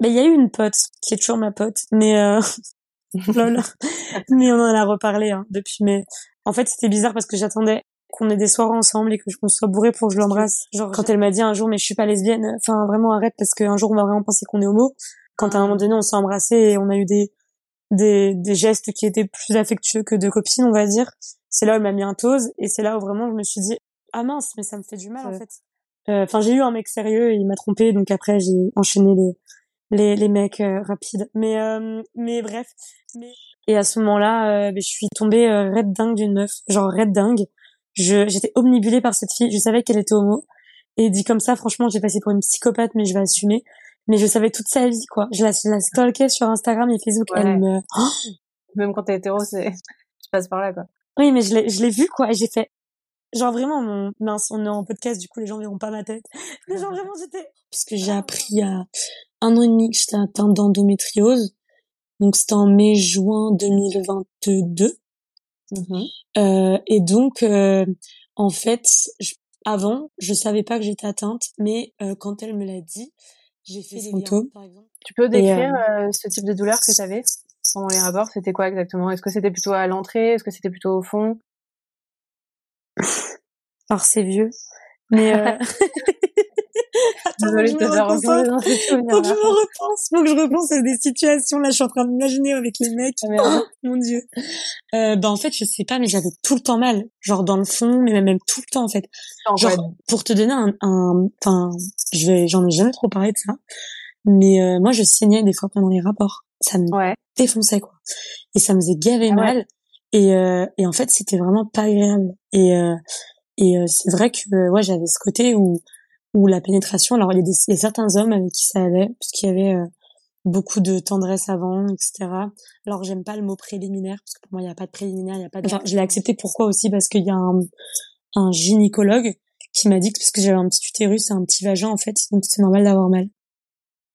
bah, il y a eu une pote qui est toujours ma pote, mais euh... lol. mais on en a reparlé hein, depuis. Mais en fait, c'était bizarre parce que j'attendais qu'on ait des soirées ensemble et que qu'on soit bourré pour que je l'embrasse. Genre quand elle m'a dit un jour mais je suis pas lesbienne, enfin vraiment arrête parce qu'un jour on va vraiment penser qu'on est homo. Quand à un moment donné on s'est embrassé et on a eu des des des gestes qui étaient plus affectueux que de copines on va dire. C'est là où elle m'a mis un tose et c'est là où vraiment je me suis dit ah mince mais ça me fait du mal en fait. Euh, Enfin j'ai eu un mec sérieux et il m'a trompé donc après j'ai enchaîné les les, les mecs euh, rapides. Mais euh, mais bref. Mais... Et à ce moment-là, euh, ben, je suis tombée red dingue d'une meuf, genre red dingue. Je j'étais omnibulée par cette fille. Je savais qu'elle était homo. Et dit comme ça, franchement, j'ai passé pour une psychopathe, mais je vais assumer. Mais je savais toute sa vie, quoi. Je la, je la stalkais sur Instagram et Facebook. Ouais. Elle me... Même quand t'es hétéro, c'est, tu passes par là, quoi. Oui, mais je l'ai, je l'ai vu, quoi. Et j'ai fait, genre vraiment, mon, mince, on est en podcast, du coup, les gens verront pas ma tête. Mais genre vraiment, j'étais, puisque j'ai appris a un an et demi que j'étais atteinte d'endométriose. Donc, c'était en mai-juin 2022. Mhm. Euh, et donc, euh, en fait, je- avant, je savais pas que j'étais atteinte, mais euh, quand elle me l'a dit, j'ai fait des symptômes. liens, par. Tu peux décrire ce type de douleur que t'avais pendant les rapports? C'était quoi exactement? Est-ce que c'était plutôt à l'entrée? Est-ce que c'était plutôt au fond? Alors, c'est vieux. Mais. Attends, Désolée faut de que je te me faire reconcentre. replonger dans ces Faut que je souvenirs-là. me repense, faut que je repense à des situations. Là, je suis en train d'imaginer avec les mecs. Ah. Oh, mon dieu. Euh, bah, en fait, je sais pas, mais j'avais tout le temps mal. Genre dans le fond, mais même tout le temps, en fait. En Genre, pour te donner un, un, enfin, je vais, j'en ai jamais trop parlé de ça. Mais, euh, moi, je saignais des fois pendant les rapports. Ça me ouais. défonçait, quoi. Et ça me faisait gaver Ah ouais. mal. Et, euh, et en fait, c'était vraiment pas agréable. Et, euh, et euh, c'est vrai que, ouais, j'avais ce côté où, où la pénétration, alors il y, a des, il y a certains hommes avec qui ça allait, parce qu'il y avait euh, beaucoup de tendresse avant, etc. Alors j'aime pas le mot préliminaire, parce que pour moi, il n'y a pas de préliminaire, il y a pas de... Enfin, je l'ai accepté pourquoi aussi? Parce qu'il y a un, un gynécologue qui m'a dit que parce que j'avais un petit utérus et un petit vagin, en fait, donc c'est normal d'avoir mal.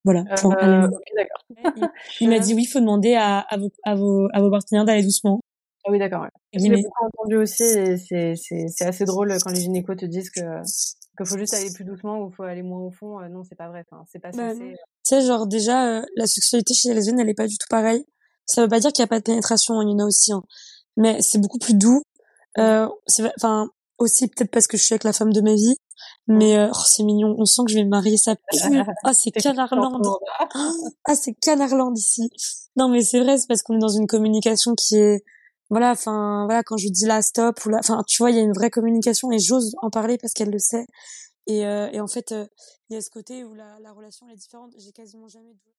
Voilà. point. Euh, Allez. ok, d'accord. Il m'a dit oui, faut demander à, à, vos, à, vos, à vos partenaires d'aller doucement. Ah oui, d'accord. Ouais. Je oui, l'ai mais- beaucoup entendu aussi c'est assez drôle quand les gynécos te disent que qu'il faut juste aller plus doucement ou faut aller moins au fond. Euh, non, c'est pas vrai. Enfin, c'est pas Bah, censé. non. Tu sais, genre déjà, euh, la sexualité chez les lesbiennes, elle est pas du tout pareille. Ça veut pas dire qu'il y a pas de pénétration, il y en a aussi, hein. mais c'est beaucoup plus doux. Euh, c'est, vrai- enfin, aussi peut-être parce que je suis avec la femme de ma vie, mais euh, oh, c'est mignon. On sent que je vais me marier, ça pue. Ah, c'est Canarland. Ah, c'est Canarland ici. Non, mais c'est vrai, c'est parce qu'on est dans une communication qui est, voilà, enfin, voilà, quand je dis là, stop, ou là, enfin, tu vois, il y a une vraie communication et j'ose en parler parce qu'elle le sait. Et, euh, et en fait, euh, il y a ce côté où la, la relation est différente. J'ai quasiment jamais